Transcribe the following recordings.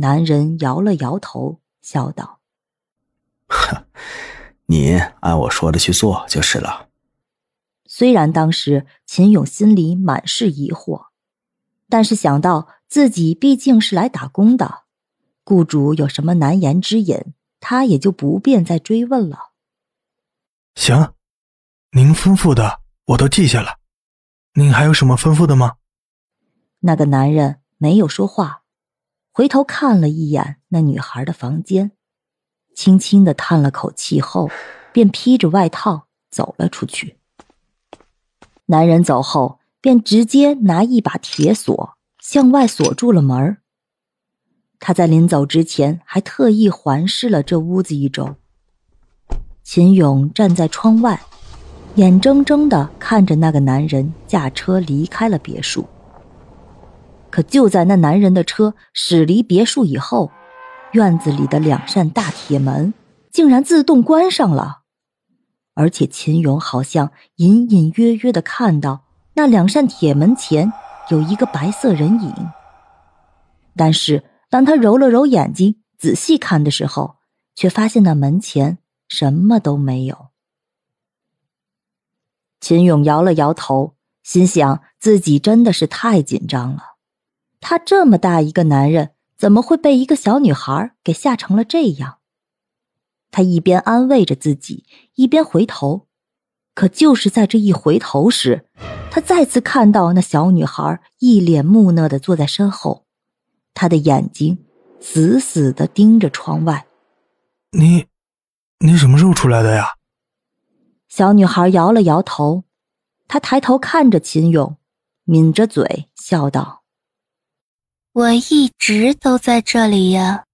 男人摇了摇头，笑道：“哼，你按我说的去做就是了。”虽然当时秦勇心里满是疑惑，但是想到自己毕竟是来打工的，雇主有什么难言之隐，他也就不便再追问了。行，您吩咐的我都记下了，您还有什么吩咐的吗？那个男人没有说话，回头看了一眼那女孩的房间，轻轻的叹了口气后，便披着外套走了出去。男人走后，便直接拿一把铁锁向外锁住了门他在临走之前还特意环视了这屋子一周。秦勇站在窗外，眼睁睁的看着那个男人驾车离开了别墅。可就在那男人的车驶离别墅以后，院子里的两扇大铁门竟然自动关上了，而且秦勇好像隐隐约约的看到那两扇铁门前有一个白色人影。但是当他揉了揉眼睛，仔细看的时候，却发现那门前什么都没有。秦勇摇了摇头，心想自己真的是太紧张了。他这么大一个男人，怎么会被一个小女孩给吓成了这样？他一边安慰着自己，一边回头。可就是在这一回头时，他再次看到那小女孩一脸木讷的坐在身后，她的眼睛死死的盯着窗外。你，你什么时候出来的呀？小女孩摇了摇头，她抬头看着秦勇，抿着嘴笑道。我一直都在这里呀。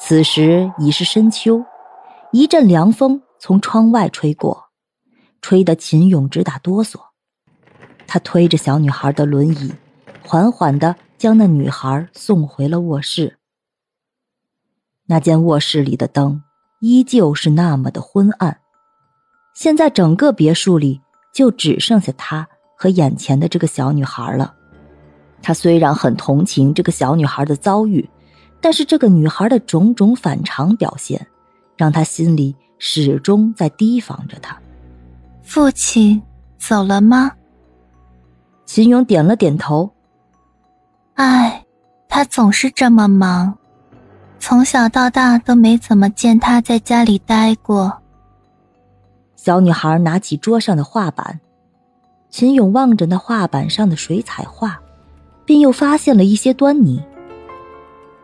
此时已是深秋，一阵凉风从窗外吹过，吹得秦勇直打哆嗦。他推着小女孩的轮椅，缓缓的将那女孩送回了卧室。那间卧室里的灯依旧是那么的昏暗，现在整个别墅里就只剩下他和眼前的这个小女孩了。他虽然很同情这个小女孩的遭遇，但是这个女孩的种种反常表现，让他心里始终在提防着她。父亲走了吗？秦勇点了点头。唉，他总是这么忙，从小到大都没怎么见他在家里待过。小女孩拿起桌上的画板，秦勇望着那画板上的水彩画。便又发现了一些端倪。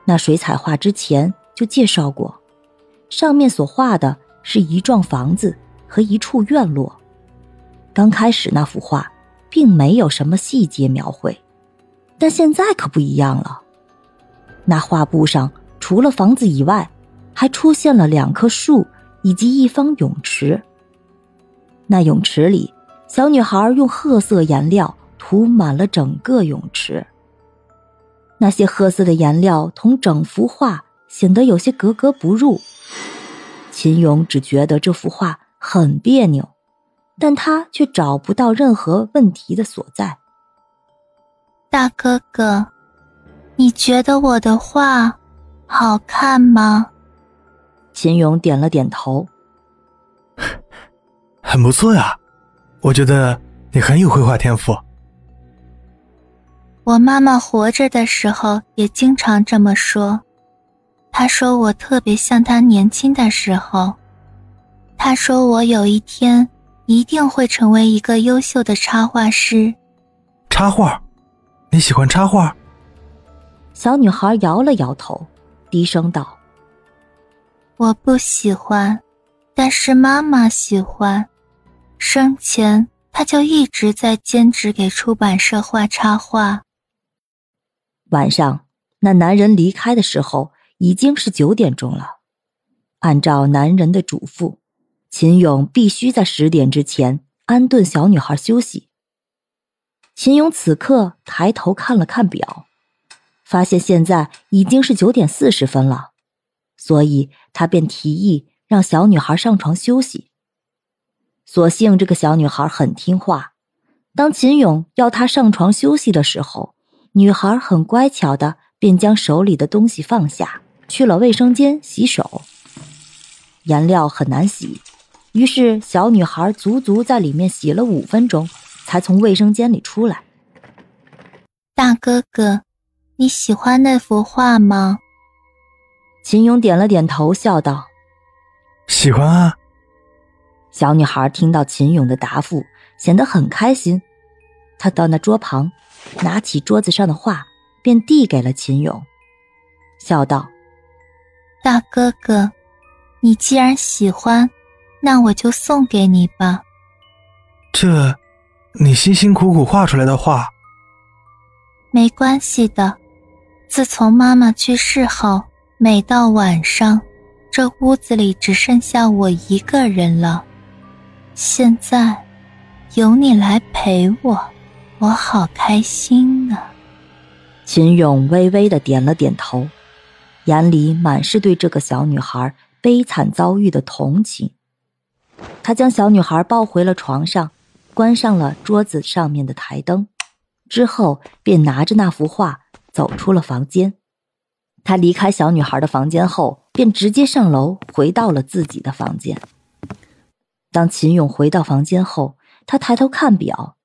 那水彩画之前就介绍过，上面所画的是一幢房子和一处院落。刚开始那幅画并没有什么细节描绘，但现在可不一样了。那画布上除了房子以外，还出现了两棵树以及一方泳池。那泳池里，小女孩用褐色颜料涂满了整个泳池。那些褐色的颜料同整幅画显得有些格格不入。秦勇只觉得这幅画很别扭，但他却找不到任何问题的所在。大哥哥，你觉得我的画好看吗？秦勇点了点头，很不错呀，我觉得你很有绘画天赋。我妈妈活着的时候也经常这么说，她说我特别像她年轻的时候。她说我有一天一定会成为一个优秀的插画师。插画？你喜欢插画？小女孩摇了摇头，低声道：“我不喜欢，但是妈妈喜欢。生前她就一直在兼职给出版社画插画。”晚上，那男人离开的时候已经是九点钟了。按照男人的嘱咐，秦勇必须在十点之前安顿小女孩休息。秦勇此刻抬头看了看表，发现现在已经是九点四十分了，所以他便提议让小女孩上床休息。所幸这个小女孩很听话，当秦勇要她上床休息的时候，女孩很乖巧的便将手里的东西放下，去了卫生间洗手。颜料很难洗，于是小女孩足足在里面洗了五分钟，才从卫生间里出来。大哥哥，你喜欢那幅画吗？秦勇点了点头，笑道：“喜欢啊。”小女孩听到秦勇的答复，显得很开心。她到那桌旁，拿起桌子上的画，便递给了秦勇，笑道：“大哥哥。”你既然喜欢，那我就送给你吧。这，你辛辛苦苦画出来的画。没关系的。自从妈妈去世后，每到晚上，这屋子里只剩下我一个人了。现在，有你来陪我，我好开心啊。秦勇微微的点了点头，眼里满是对这个小女孩。悲惨遭遇的同情，他将小女孩抱回了床上，关上了桌子上面的台灯，之后便拿着那幅画走出了房间。他离开小女孩的房间后，便直接上楼回到了自己的房间。当秦勇回到房间后，他抬头看表，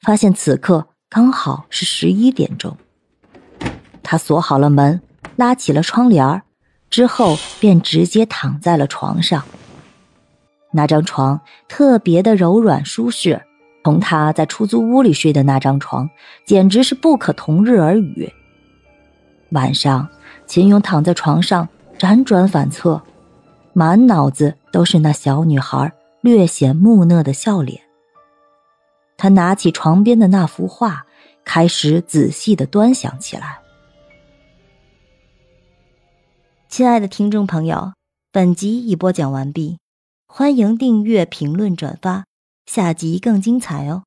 发现此刻刚好是十一点钟。他锁好了门，拉起了窗帘。之后便直接躺在了床上。那张床特别的柔软舒适，同他在出租屋里睡的那张床简直是不可同日而语。晚上，秦勇躺在床上辗转反侧，满脑子都是那小女孩略显木讷的笑脸。他拿起床边的那幅画，开始仔细的端详起来。亲爱的听众朋友，本集已播讲完毕，欢迎订阅、评论、转发，下集更精彩哦。